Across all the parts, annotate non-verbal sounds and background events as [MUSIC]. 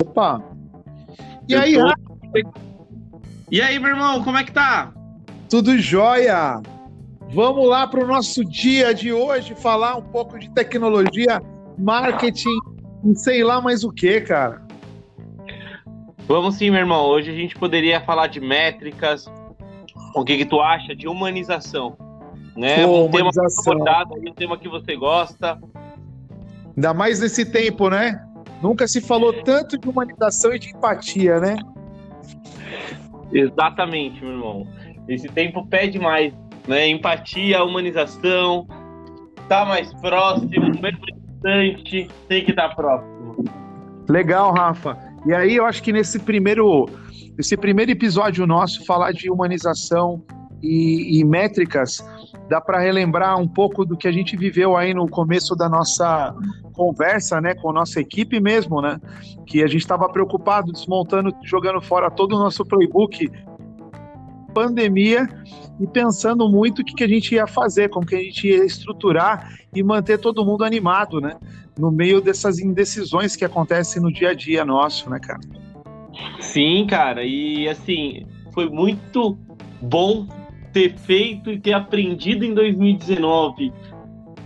Opa! E aí, tô... E aí, meu irmão, como é que tá? Tudo jóia! Vamos lá para o nosso dia de hoje falar um pouco de tecnologia, marketing e sei lá mais o que, cara. Vamos sim, meu irmão. Hoje a gente poderia falar de métricas. O que, que tu acha de humanização? Né? Pô, um tema humanização. abordado, um tema que você gosta. Ainda mais nesse tempo, né? Nunca se falou tanto de humanização e de empatia, né? Exatamente, meu irmão. Esse tempo pede mais, né? Empatia, humanização, tá mais próximo, mesmo distante, tem que estar tá próximo. Legal, Rafa. E aí eu acho que nesse primeiro, esse primeiro episódio nosso falar de humanização e, e métricas dá para relembrar um pouco do que a gente viveu aí no começo da nossa conversa, né, com a nossa equipe mesmo, né, que a gente estava preocupado, desmontando, jogando fora todo o nosso playbook, pandemia e pensando muito o que, que a gente ia fazer, como que a gente ia estruturar e manter todo mundo animado, né, no meio dessas indecisões que acontecem no dia a dia nosso, né, cara. Sim, cara, e assim, foi muito bom ter feito e ter aprendido em 2019,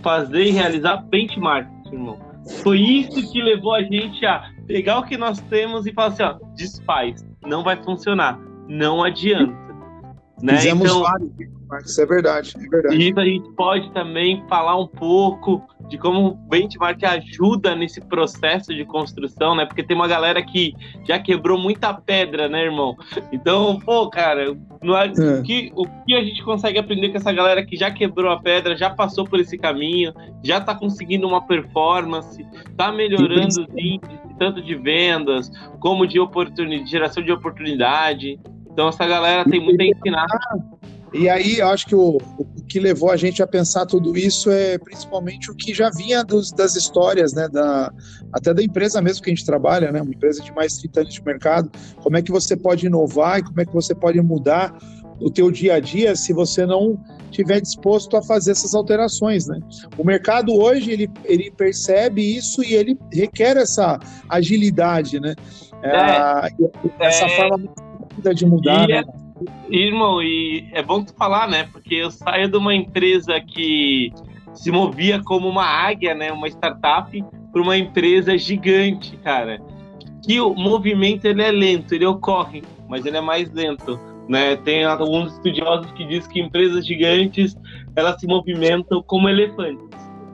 fazer e realizar benchmarks, irmão. Foi isso que levou a gente a pegar o que nós temos e falar assim, ó, desfaz, não vai funcionar, não adianta. Né? Fizemos então, vários benchmarks, é verdade, é verdade. E a gente pode também falar um pouco de como o benchmark ajuda nesse processo de construção, né? Porque tem uma galera que já quebrou muita pedra, né, irmão? Então, pô, cara, no, é. o, que, o que a gente consegue aprender com essa galera que já quebrou a pedra, já passou por esse caminho, já tá conseguindo uma performance, tá melhorando os índices, tanto de vendas, como de oportunidade, geração de oportunidade. Então, essa galera tem muito a ensinar. E aí, eu acho que o, o, que levou a gente a pensar tudo isso é principalmente o que já vinha dos, das histórias, né, da, até da empresa mesmo que a gente trabalha, né, uma empresa de mais de 30 anos de mercado, como é que você pode inovar e como é que você pode mudar o teu dia a dia se você não estiver disposto a fazer essas alterações, né? O mercado hoje, ele, ele percebe isso e ele requer essa agilidade, né? É, é, essa é, de mudar, né? É Irmão, e é bom tu falar, né? Porque eu saio de uma empresa que se movia como uma águia, né? Uma startup, para uma empresa gigante, cara. Que o movimento ele é lento, ele ocorre, mas ele é mais lento. Né? Tem alguns estudiosos que dizem que empresas gigantes elas se movimentam como elefantes.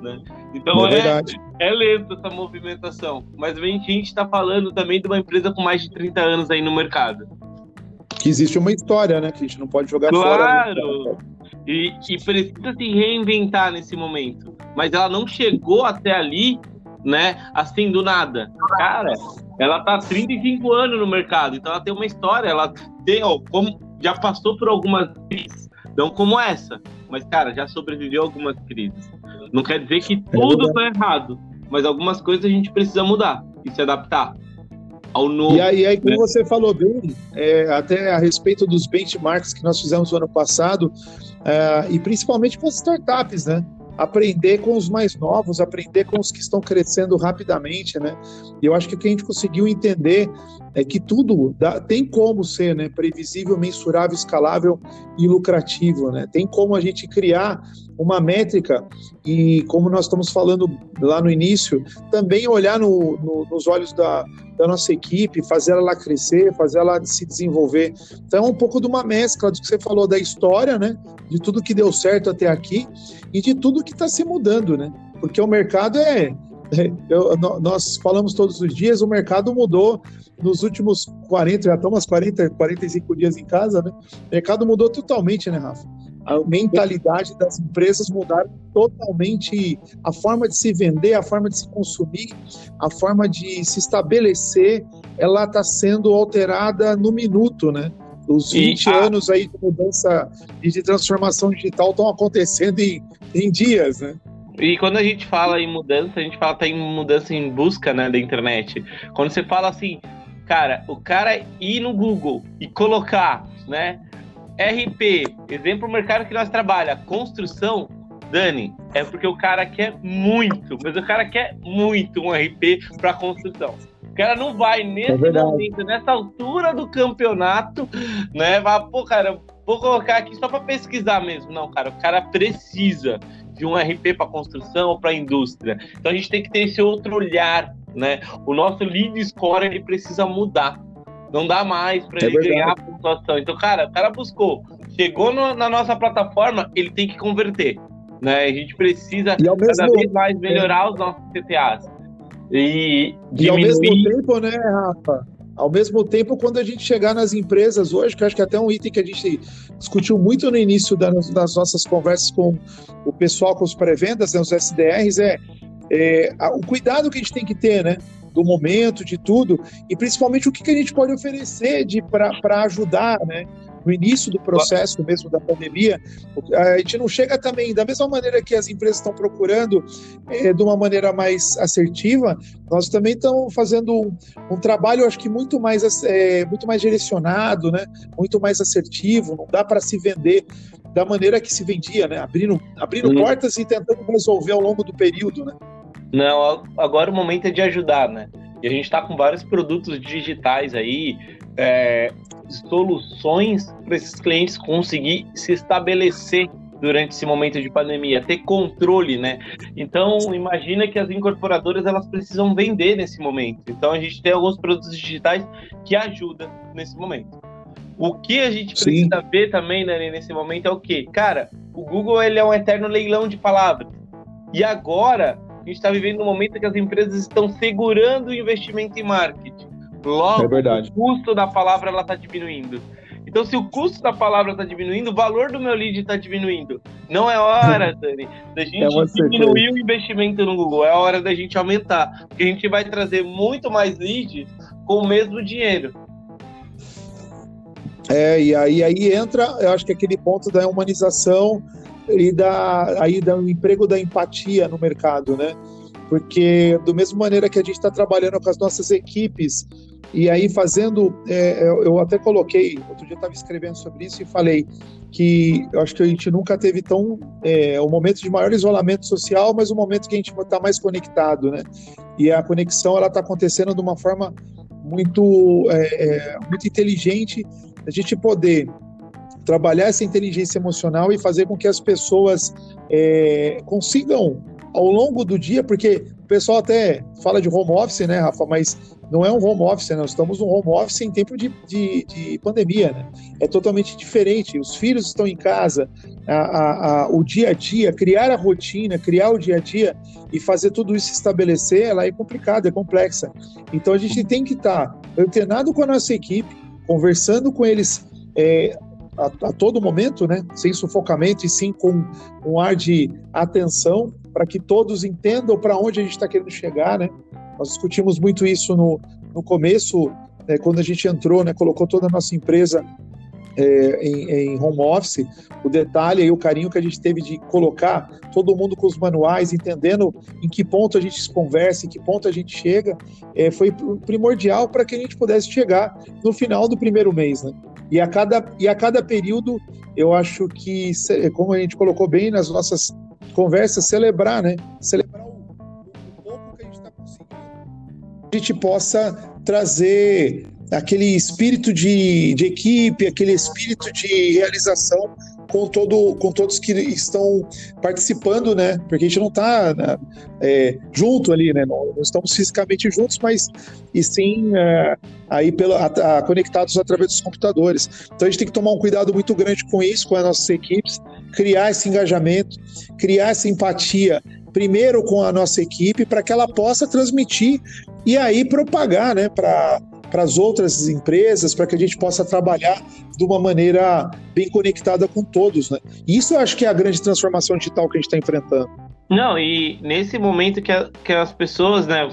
Né? Então é, é, é, lento essa movimentação. Mas a gente está falando também de uma empresa com mais de 30 anos aí no mercado que existe uma história, né? Que a gente não pode jogar claro. fora. Claro! E, e precisa se reinventar nesse momento. Mas ela não chegou até ali, né? Assim, do nada. Cara, ela tá há 35 anos no mercado, então ela tem uma história, ela tem, ó, como, já passou por algumas crises, não como essa, mas, cara, já sobreviveu a algumas crises. Não quer dizer que tudo é tá errado, mas algumas coisas a gente precisa mudar e se adaptar ao novo. E aí, aí como né? você falou bem, é, até a respeito dos benchmarks que nós fizemos no ano passado, é, e principalmente com as startups, né? Aprender com os mais novos, aprender com os que estão crescendo rapidamente, né? E eu acho que o que a gente conseguiu entender é que tudo dá, tem como ser né, previsível, mensurável, escalável e lucrativo. Né? Tem como a gente criar uma métrica e, como nós estamos falando lá no início, também olhar no, no, nos olhos da, da, nossa equipe, fazer ela crescer, fazer ela se desenvolver. Então, é um pouco de uma mescla do que você falou da história, né? de tudo que deu certo até aqui e de tudo que está se mudando, né? porque o mercado é eu, nós falamos todos os dias, o mercado mudou nos últimos 40, já estamos 40, 45 dias em casa, né? O mercado mudou totalmente, né, Rafa? A mentalidade das empresas mudaram totalmente a forma de se vender, a forma de se consumir, a forma de se estabelecer, ela está sendo alterada no minuto, né? Os 20 a... anos aí de mudança e de transformação digital estão acontecendo em, em dias, né? E quando a gente fala em mudança, a gente fala tá em mudança em busca, né, da internet. Quando você fala assim, cara, o cara ir no Google e colocar, né, RP, exemplo do mercado que nós trabalha, construção, Dani, é porque o cara quer muito, mas o cara quer muito um RP para construção. O cara não vai nesse é momento, nessa altura do campeonato, né? Vai, pô, cara, vou colocar aqui só para pesquisar mesmo. Não, cara, o cara precisa de um RP para construção ou para indústria. Então a gente tem que ter esse outro olhar, né? O nosso lead score ele precisa mudar. Não dá mais para é ele verdade. ganhar a pontuação. Então, cara, o cara buscou, chegou no, na nossa plataforma, ele tem que converter. Né? A gente precisa cada mesmo... vez mais melhorar os nossos CTAs. E, e ao mesmo tempo, né, Rafa? Ao mesmo tempo, quando a gente chegar nas empresas hoje, que eu acho que é até um item que a gente discutiu muito no início das, nossas conversas com o pessoal, com os pré-vendas, né, os SDRs, é, é o cuidado que a gente tem que ter, né? Do momento, de tudo, e principalmente o que, que a gente pode oferecer para ajudar, né? no início do processo mesmo da pandemia, a gente não chega também, da mesma maneira que as empresas estão procurando é, de uma maneira mais assertiva, nós também estamos fazendo um, um, trabalho, acho que muito mais, é, muito mais direcionado, né? muito mais assertivo, não dá para se vender da maneira que se vendia, né? abrindo, abrindo portas e tentando resolver ao longo do período. Né? Não, agora o momento é de ajudar, né? E a gente está com vários produtos digitais aí, é, soluções para esses clientes conseguir se estabelecer durante esse momento de pandemia, ter controle, né? Então, imagina que as incorporadoras elas precisam vender nesse momento. Então, a gente tem alguns produtos digitais que ajudam nesse momento. O que a gente precisa Sim. ver também né, nesse momento é o que, cara, o Google ele é um eterno leilão de palavras. E agora a gente está vivendo um momento que as empresas estão segurando o investimento em marketing. Logo, é o custo da palavra está diminuindo. Então, se o custo da palavra está diminuindo, o valor do meu lead está diminuindo. Não é hora, [LAUGHS] Dani, da gente é diminuir o investimento no Google. É hora da gente aumentar. Porque a gente vai trazer muito mais leads com o mesmo dinheiro. É, e aí, aí entra, eu acho que aquele ponto da humanização e da, aí do emprego da empatia no mercado, né? Porque, do mesmo maneira que a gente está trabalhando com as nossas equipes e aí, fazendo, é, eu até coloquei, outro dia estava escrevendo sobre isso e falei que eu acho que a gente nunca teve tão é, um momento de maior isolamento social, mas um momento que a gente está mais conectado, né? E a conexão ela está acontecendo de uma forma muito, é, é, muito inteligente, a gente poder trabalhar essa inteligência emocional e fazer com que as pessoas é, consigam ao longo do dia, porque o pessoal até fala de home office, né, Rafa? Mas não é um home office, né? nós estamos num home office em tempo de, de, de pandemia, né? É totalmente diferente. Os filhos estão em casa, a, a, a, o dia a dia, criar a rotina, criar o dia a dia e fazer tudo isso estabelecer, ela é complicada, é complexa. Então a gente tem que estar tá antenado com a nossa equipe, conversando com eles é, a, a, todo momento, né? Sem sufocamento e sim com um ar de atenção para que todos entendam para onde a gente está querendo chegar, né? Nós discutimos muito isso no, no começo, né, quando a gente entrou, né, colocou toda a nossa empresa é, em, em, home office, o detalhe e o carinho que a gente teve de colocar todo mundo com os manuais, entendendo em que ponto a gente se conversa, em que ponto a gente chega, é, foi primordial para que a gente pudesse chegar no final do primeiro mês. Né? E, a cada, e a cada período, eu acho que, como a gente colocou bem nas nossas conversas, celebrar, né? Celebrar o, o pouco que a gente está conseguindo. A gente possa trazer aquele espírito de, de equipe, aquele espírito de realização com, todo, com todos que estão participando, né? Porque a gente não está né, é, junto ali, né? Não, não, estamos fisicamente juntos, mas e sim é, aí pela, a, a, conectados através dos computadores. Então a gente tem que tomar um cuidado muito grande com isso, com as nossas equipes, criar esse engajamento, criar essa empatia primeiro com a nossa equipe para que ela possa transmitir e aí propagar, né, para para as outras empresas, para que a gente possa trabalhar de uma maneira bem conectada com todos. Né? Isso eu acho que é a grande transformação digital que a gente está enfrentando. Não, e nesse momento que, a, que as pessoas, né,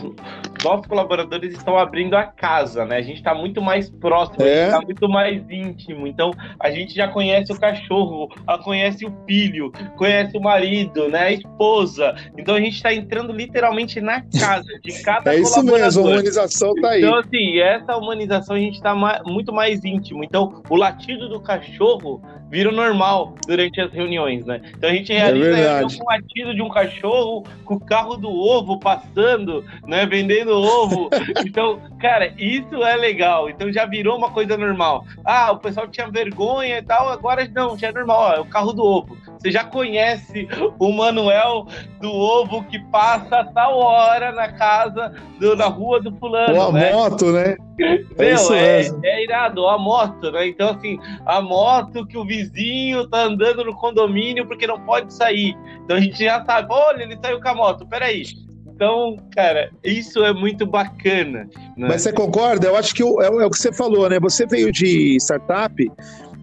nossos colaboradores estão abrindo a casa, né? A gente está muito mais próximo, é. a gente está muito mais íntimo. Então, a gente já conhece o cachorro, conhece o filho, conhece o marido, né? A esposa. Então, a gente está entrando literalmente na casa de [LAUGHS] cada É isso mesmo, a humanização está aí. Então, assim, essa humanização a gente está muito mais íntimo. Então, o latido do cachorro vira normal durante as reuniões, né? Então, a gente realiza é com o latido de um cachorro, com o carro do ovo passando, né? Vendendo vendendo ovo. [LAUGHS] Então, cara, isso é legal. Então já virou uma coisa normal. Ah, o pessoal tinha vergonha e tal, agora não, já é normal. Ó, é o carro do ovo. Você já conhece o Manuel do ovo que passa tal hora na casa, do, na rua do fulano. Ou a né? moto, né? É, Meu, é, é, irado, a moto, né? Então, assim, a moto que o vizinho tá andando no condomínio porque não pode sair. Então a gente já sabe, olha, ele saiu com a moto, peraí. Então, cara, isso é muito bacana. Né? Mas você concorda? Eu acho que é, é o que você falou, né? Você veio de startup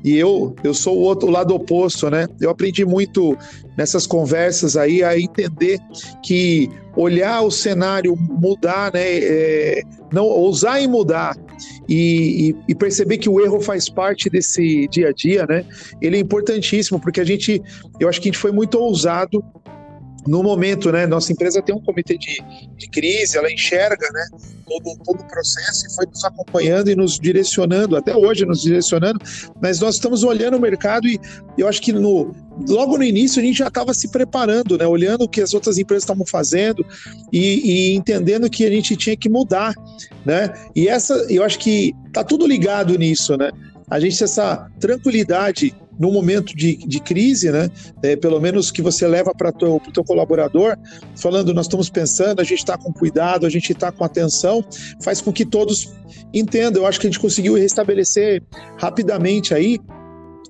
e eu, eu sou o outro lado oposto, né? Eu aprendi muito nessas conversas aí a entender que olhar o cenário, mudar, né? É, não ousar em mudar e, e, e, perceber que o erro faz parte desse dia a dia, né? Ele é importantíssimo porque a gente, eu acho que a gente foi muito ousado no momento, né, nossa empresa tem um comitê de, de crise, ela enxerga, né, todo, todo o processo e foi nos acompanhando e nos direcionando, até hoje nos direcionando, mas nós estamos olhando o mercado e eu acho que no, logo no início a gente já estava se preparando, né, olhando o que as outras empresas estavam fazendo e, e, entendendo que a gente tinha que mudar, né, e essa, eu acho que tá tudo ligado nisso, né, a gente essa tranquilidade no momento de, de crise, né? É, pelo menos que você leva para o teu colaborador, falando, nós estamos pensando, a gente está com cuidado, a gente está com atenção, faz com que todos entendam. Eu acho que a gente conseguiu restabelecer rapidamente aí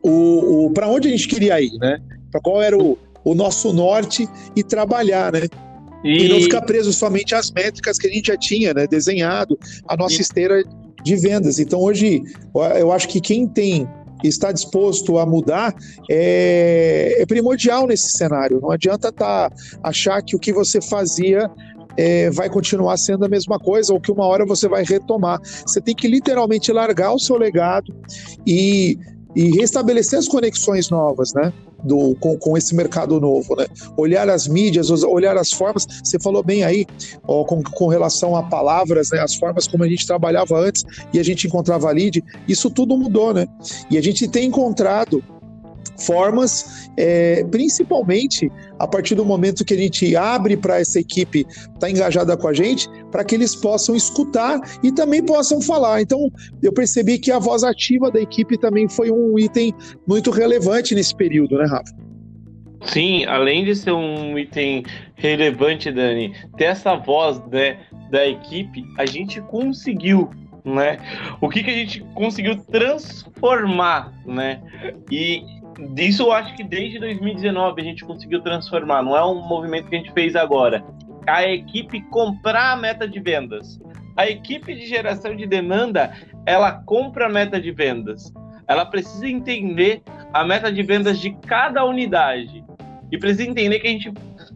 o, o para onde a gente queria ir, né? Para qual era o, o nosso norte e trabalhar, né? E... e... não ficar preso somente às métricas que a gente já tinha, né? Desenhado a nossa e... esteira de vendas. Então hoje eu acho que quem tem está disposto a mudar é, é primordial nesse cenário. Não adianta tá, achar que o que você fazia é, vai continuar sendo a mesma coisa ou que uma hora você vai retomar. Você tem que literalmente largar o seu legado e, e restabelecer as conexões novas, né? do, com, com esse mercado novo, né? Olhar as mídias, olhar as formas. Você falou bem aí, ó, com, com relação a palavras, né? As formas como a gente trabalhava antes e a gente encontrava lead, isso tudo mudou, né? E a gente tem encontrado formas, é, principalmente a partir do momento que a gente abre para essa equipe estar tá engajada com a gente, para que eles possam escutar e também possam falar. Então, eu percebi que a voz ativa da equipe também foi um item muito relevante nesse período, né, Rafa? Sim, além de ser um item relevante, Dani, ter essa voz né, da equipe, a gente conseguiu né? O que, que a gente conseguiu transformar, né? E isso eu acho que desde 2019 a gente conseguiu transformar, não é um movimento que a gente fez agora. A equipe comprar a meta de vendas. A equipe de geração de demanda, ela compra a meta de vendas. Ela precisa entender a meta de vendas de cada unidade. E precisa entender que a gente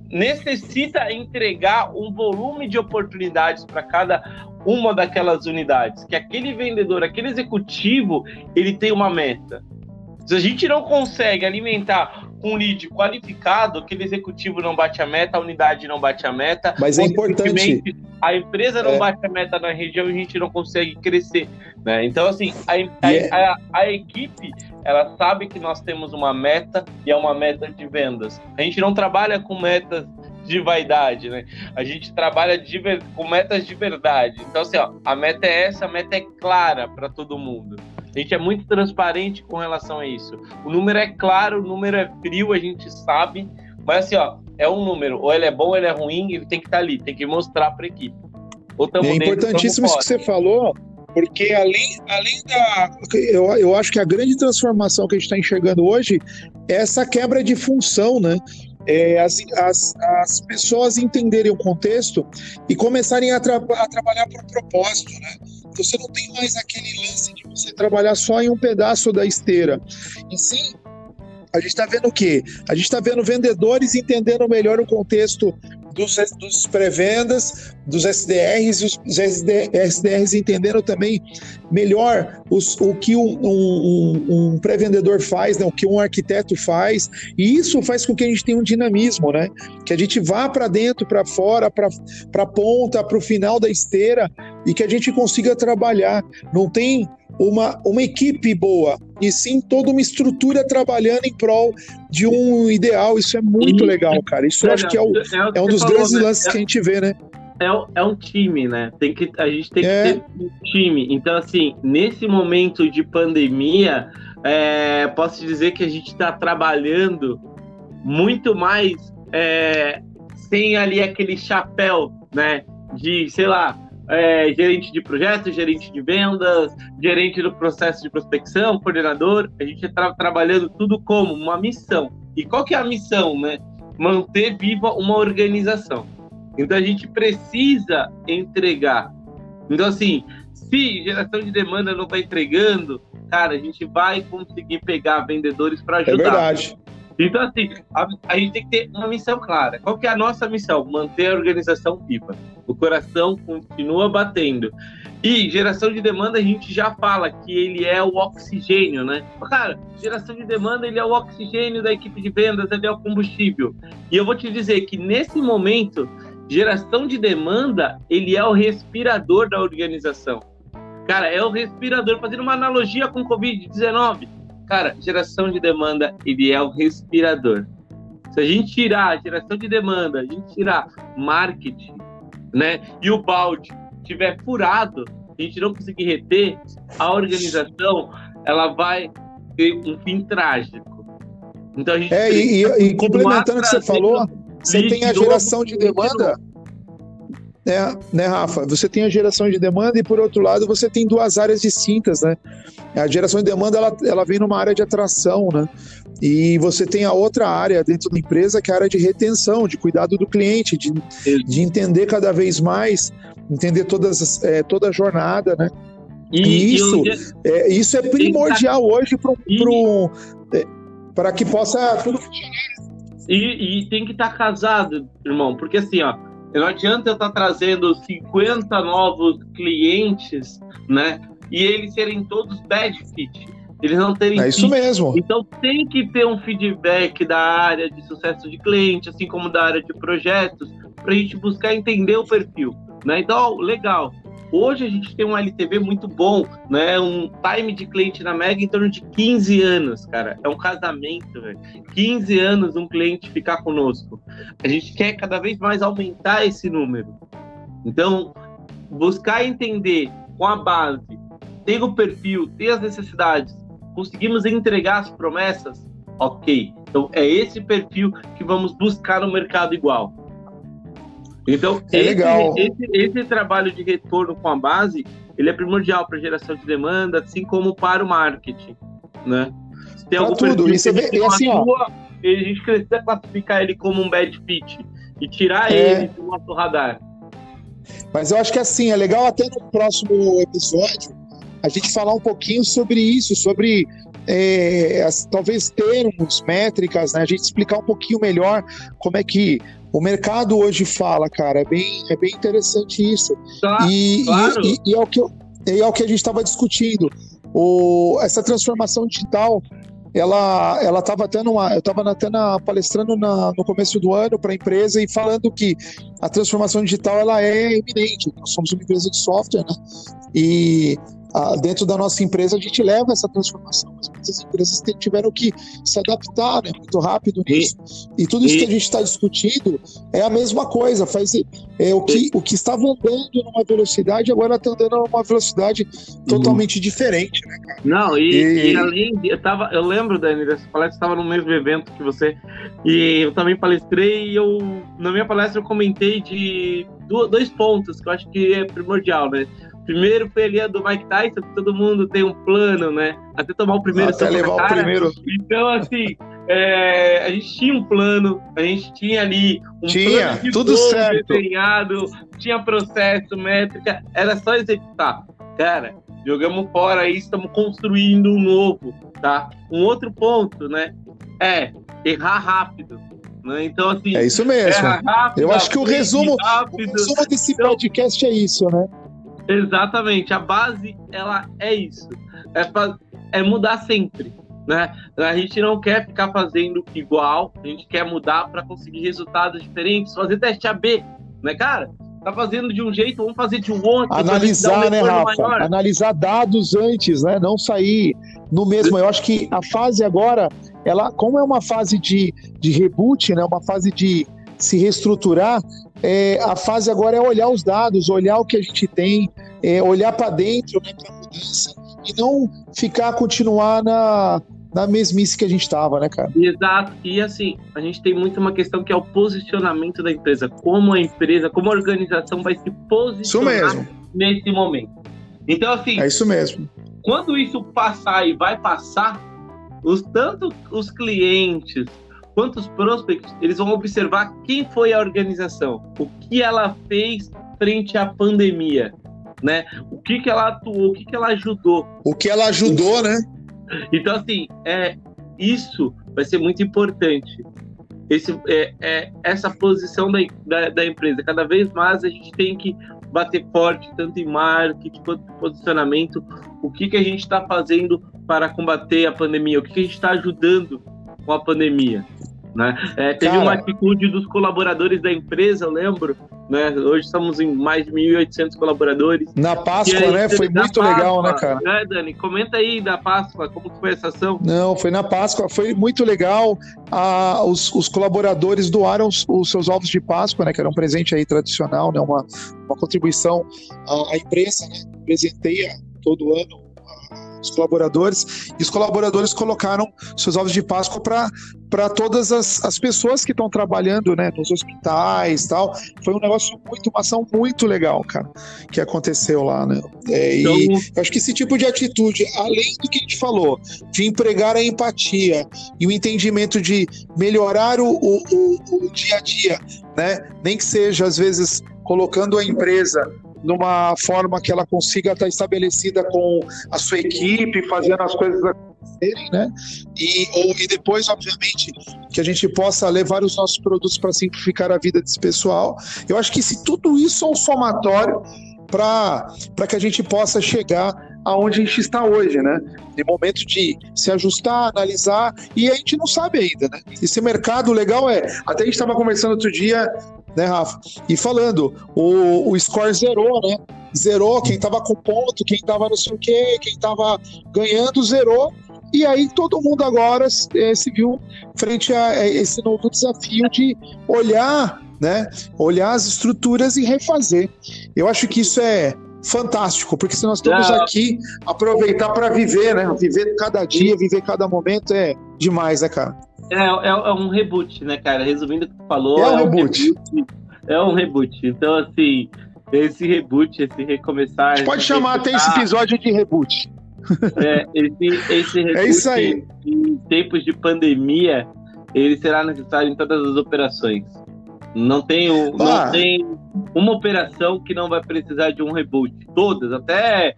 necessita entregar um volume de oportunidades para cada uma daquelas unidades. Que aquele vendedor, aquele executivo, ele tem uma meta. Se a gente não consegue alimentar um lead qualificado, aquele executivo não bate a meta, a unidade não bate a meta. Mas é importante. A empresa não é. bate a meta na região e a gente não consegue crescer. Né? Então, assim, a, a, yeah. É- a, a, equipe, ela sabe que nós temos uma meta e é uma meta de vendas. A gente não trabalha com metas de vaidade, né? A gente trabalha de, com metas de verdade. Então, assim, ó, a meta é essa, a meta é clara para todo mundo. A gente é muito transparente com relação a isso. O número é claro, o número é frio, a gente sabe. Mas assim, ó, é um número. Ou ele é bom, ou ele é ruim, ele tem que estar tá ali, tem que mostrar para a equipe. é importantíssimo isso que você falou, porque além, além da. Eu, eu acho que a grande transformação que a gente está enxergando hoje é essa quebra de função, né? É, as, as, as pessoas entenderem o contexto e começarem a, tra a trabalhar por propósito, né? Você não tem mais aquele lance de você trabalhar só em um pedaço da esteira. E sim, a gente está vendo o quê? A gente está vendo vendedores entendendo melhor o contexto dos, dos pré-vendas, dos SDRs, e os SDRs entendendo também melhor os, o que um, um, um pré-vendedor faz, né? o que um arquiteto faz, e isso faz com que a gente tenha um dinamismo, né? que a gente vá para dentro, para fora, para a ponta, para o final da esteira, e que a gente consiga trabalhar. Não tem uma, uma equipe boa, e sim toda uma estrutura trabalhando em prol de um ideal. Isso é muito e, legal, cara. Isso eu acho que é, o, é, é um dos falou, grandes né? lances que a gente vê, né? é, é um time, né? Tem que, a gente tem é. que ter um time. Então, assim, nesse momento de pandemia, é, posso dizer que a gente está trabalhando muito mais é, sem ali aquele chapéu, né? De, sei lá, é, gerente de projetos, gerente de vendas, gerente do processo de prospecção, coordenador. A gente está trabalhando tudo como uma missão. E qual que é a missão, né? Manter viva uma organização. Então a gente precisa entregar. Então, assim, se geração de demanda não está entregando, cara, a gente vai conseguir pegar vendedores para ajudar. É verdade. Então, assim, a, a, gente tem que ter uma missão clara. Qual que é a nossa missão? Manter a organização viva. O coração continua batendo. E geração de demanda, a gente já fala que ele é o oxigênio, né? Cara, geração de demanda, ele é o oxigênio da equipe de vendas, ele é o combustível. E eu vou te dizer que nesse momento, Geração de demanda, ele é o respirador da organização. Cara, é o respirador, fazendo uma analogia com o Covid-19. Cara, geração de demanda, ele é o respirador. Se a gente tirar a geração de demanda, a gente tirar marketing, né, e o balde tiver furado, a gente não conseguir reter, a organização, ela vai ter um fim trágico. Então a gente É, e, e, e complementando o que você falou, você tem a geração de demanda. Né, né, Rafa? Você tem a geração de demanda e, por outro lado, você tem duas áreas distintas, né? A geração de demanda, ela, ela vem numa área de atração, né? E você tem a outra área dentro da empresa, que é a área de retenção, de cuidado do cliente, de, de entender cada vez mais, entender todas, é, toda a jornada, né? E, e isso, é, isso é primordial hoje para é, que possa tudo e, e tem que estar tá casado, irmão, porque assim, ó, não adianta eu estar trazendo 50 novos clientes, né? E eles serem todos bad fit. Eles não terem. É isso fit. mesmo. Então tem que ter um feedback da área de sucesso de cliente, assim como da área de projetos, para a gente buscar entender o perfil. Né? Então, legal. Hoje a gente tem um LTV muito bom, né? Um time de cliente na Mega em torno de 15 anos, cara. É um casamento, velho. 15 anos um cliente ficar conosco. A gente quer cada vez mais aumentar esse número. Então, buscar entender com a base, ter o perfil, ter as necessidades, conseguimos entregar as promessas, ok. Então, é esse perfil que vamos buscar no mercado igual. Então, é esse. Esse, esse, trabalho de retorno com a base, ele é primordial para geração de demanda, assim como para o marketing, né? Se tem algum tudo. Isso é, é assim, ó. a gente precisa classificar ele como um bad fit e tirar é... ele do nosso radar. Mas eu acho que assim, é legal até no próximo episódio a gente falar um pouquinho sobre isso, sobre é, as, talvez termos, métricas, né? A gente explicar um pouquinho melhor como é que o mercado hoje fala, cara, é bem, é bem interessante isso. Tá, e, claro. e, e, é o que eu, é o que a gente estava discutindo. O, essa transformação digital, ela ela estava tendo uma, eu estava até na, palestrando na, no começo do ano para a empresa e falando que a transformação digital ela é iminente. Nós somos uma empresa de software, né? E dentro da nossa empresa a gente leva essa transformação, mas muitas empresas tiveram que se adaptar né, muito rápido nisso. E, e tudo isso e, que a gente está discutindo é a mesma coisa, faz é, o, que, o que estava andando numa velocidade, agora está andando numa velocidade totalmente uhum. diferente, né, cara? Não, e, e, além, eu, tava, eu lembro, Dani, dessa palestra, estava no mesmo evento que você, e eu também palestrei, e eu, na minha palestra eu comentei de dois pontos que eu acho que é primordial, né? Primeiro foi ali a do Mike Tyson, que todo mundo tem um plano, né? Até tomar o primeiro Até levar cara. o primeiro. Então, assim, é, a gente tinha um plano, a gente tinha ali um tinha, plano de tudo certo. desenhado, tinha processo, métrica, era só executar. Cara, jogamos fora aí, estamos construindo um novo, tá? Um outro ponto, né? É errar rápido. Né? Então, assim. É isso mesmo. Rápido, Eu acho que o resumo, o resumo desse então, podcast é isso, né? Exatamente. A base, ela é isso. É, é mudar sempre. Né? A gente não quer ficar fazendo igual, a gente quer mudar para conseguir resultados diferentes, fazer teste AB, né, cara? Tá fazendo de um jeito, vamos fazer de um outro. Analisar, um né, Rafa? Maior. Analisar dados antes, né? Não sair no mesmo. Eu acho que a fase agora, ela, como é uma fase de, de reboot, né? Uma fase de, se reestruturar, é, a fase agora é olhar os dados, olhar o que a gente tem, é, olhar para dentro, né, para mudança, e não ficar, continuar na, na mesmice que a gente estava, né, cara? Exato. E assim, a gente tem muito uma questão que é o posicionamento da empresa. Como a empresa, como a organização vai se posicionar nesse momento. Então, assim. É isso mesmo. Quando isso passar e vai passar, os, tanto os clientes quanto os prospects, eles vão observar quem foi a organização, o que ela fez frente à pandemia, né? O que que ela atuou, o que que ela ajudou. O que ela ajudou, né? Então, assim, é, isso vai ser muito importante. Esse, é, é, essa posição da, da, da, empresa. Cada vez mais a gente tem que bater forte, tanto em marketing quanto em posicionamento. O que, que a gente está fazendo para combater a pandemia? O que, que a gente está ajudando com a pandemia? Né? É, teve Cara... uma atitude dos colaboradores da empresa, eu lembro. Né? Hoje estamos em mais de 1.800 colaboradores. Na Páscoa, aí, né? Foi muito Páscoa, legal, né, cara? Né, Dani? Comenta aí da Páscoa, como foi essa ação? Não, foi na Páscoa, foi muito legal. Ah, os, os colaboradores doaram os, os, seus ovos de Páscoa, né? Que era um presente aí tradicional, né? Uma, uma contribuição à, à empresa, né? Presenteia todo ano os colaboradores, e os colaboradores colocaram seus ovos de Páscoa para todas as, as pessoas que estão trabalhando né, nos hospitais tal. Foi um negócio muito, uma ação muito legal, cara, que aconteceu lá, né? É, então... E acho que esse tipo de atitude, além do que a gente falou, de empregar a empatia e o entendimento de melhorar o, o, o, o dia a dia, né? Nem que seja, às vezes, colocando a empresa numa forma que ela consiga estar estabelecida com a sua equipe, fazendo as coisas acontecerem, né? E, ou, e depois, obviamente, que a gente possa levar os nossos produtos para simplificar a vida desse pessoal. Eu acho que se tudo isso é um somatório para que a gente possa chegar aonde a gente está hoje, né? Em momento de se ajustar, analisar, e a gente não sabe ainda, né? Esse mercado legal é. Até a gente estava conversando outro dia né, Rafa? E falando, o, o score zerou, né? Zerou quem tava com ponto, quem tava não sei o quê, quem tava ganhando, zerou. E aí todo mundo agora é, se viu frente a, a esse novo desafio de olhar, né? Olhar as estruturas e refazer. Eu acho que isso é fantástico, porque se nós estamos aqui aproveitar para viver, né? Viver cada dia, viver cada momento é demais, né, cara? É, é, é, um reboot, né, cara? Resumindo o que tu falou. É um, é um reboot. reboot. É um reboot. Então, assim, esse reboot, esse recomeçar. A gente pode chamar até esse episódio de reboot. É, esse, esse reboot. É isso aí. Em tempos de pandemia, ele será necessário em todas as operações. Não tem, ah. não tem uma operação que não vai precisar de um reboot. Todas, até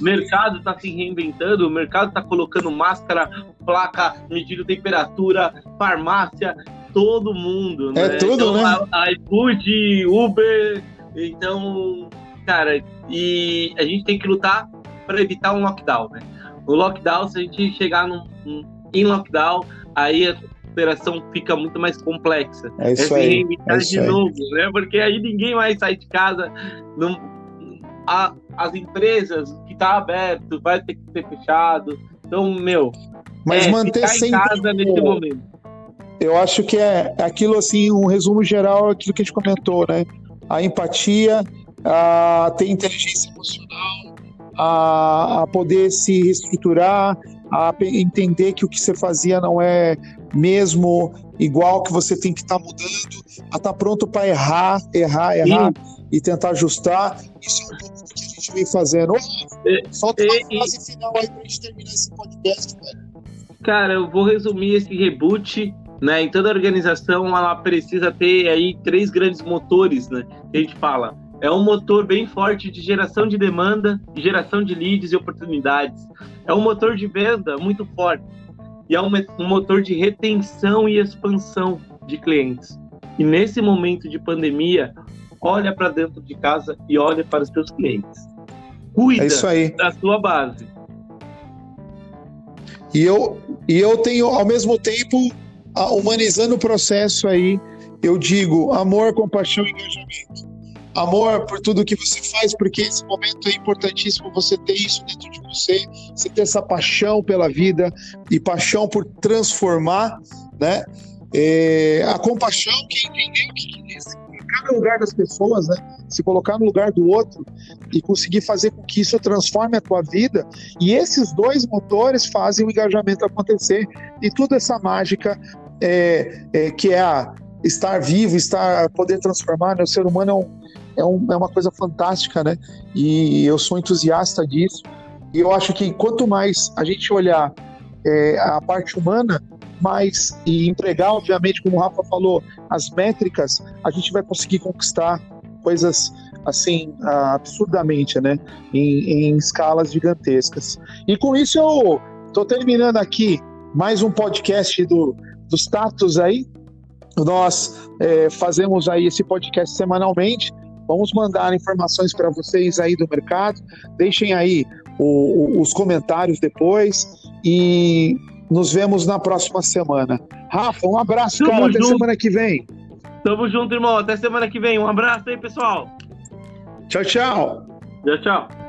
o mercado está se reinventando, o mercado está colocando máscara, placa, medindo temperatura, farmácia, todo mundo. É né? tudo, então, né? A, a iFood, Uber, então, cara, e a gente tem que lutar para evitar um lockdown, né? O lockdown, se a gente chegar num, num em lockdown, aí operação fica muito mais complexa. É isso é aí. É isso de aí. novo, né? Porque aí ninguém mais sai de casa. Não, a, as empresas que tá aberto vai ter que ser fechado. Então, meu. Mas é, manter sempre. Em casa nesse momento. Eu acho que é aquilo assim, um resumo geral, aquilo que a gente comentou, né? A empatia, a ter inteligência emocional, a, a poder se reestruturar, a entender que o que você fazia não é mesmo igual, que você tem que estar tá mudando, a estar tá pronto para errar, errar, errar Sim. e tentar ajustar. Isso é um pouco do que a gente vem fazendo. Oh, falta uma fase final aí para a gente terminar esse podcast, velho. Cara, eu vou resumir esse reboot. Né, em toda organização, ela precisa ter aí três grandes motores, né? Que a gente fala é um motor bem forte de geração de demanda, geração de leads e oportunidades. É um motor de venda muito forte. E é um, um motor de retenção e expansão de clientes. E nesse momento de pandemia, olha para dentro de casa e olha para os seus clientes. Cuida é da sua base. E eu, e eu tenho, ao mesmo tempo, humanizando o processo aí, eu digo amor, compaixão e engajamento amor por tudo que você faz, porque esse momento é importantíssimo você ter isso dentro de você, você ter essa paixão pela vida e paixão por transformar, né? é, a compaixão, que entender que cada lugar das pessoas, né? Se colocar no lugar do outro e conseguir fazer com que isso transforme a tua vida. E esses dois motores fazem o engajamento acontecer e toda essa mágica é, é, que é a estar vivo, estar poder transformar. Né? O ser humano é, um, é, um, é uma coisa fantástica, né? E eu sou entusiasta disso. E eu acho que quanto mais a gente olhar é, a parte humana, mais e empregar, obviamente, como o Rafa falou, as métricas, a gente vai conseguir conquistar coisas assim absurdamente, né? Em, em escalas gigantescas. E com isso eu estou terminando aqui mais um podcast do, do Status aí. Nós é, fazemos aí esse podcast semanalmente. Vamos mandar informações para vocês aí do mercado. Deixem aí o, o, os comentários depois. E nos vemos na próxima semana. Rafa, um abraço, Tamo cara. Junto. Até semana que vem. Tamo junto, irmão. Até semana que vem. Um abraço aí, pessoal. Tchau, tchau. Tchau, tchau.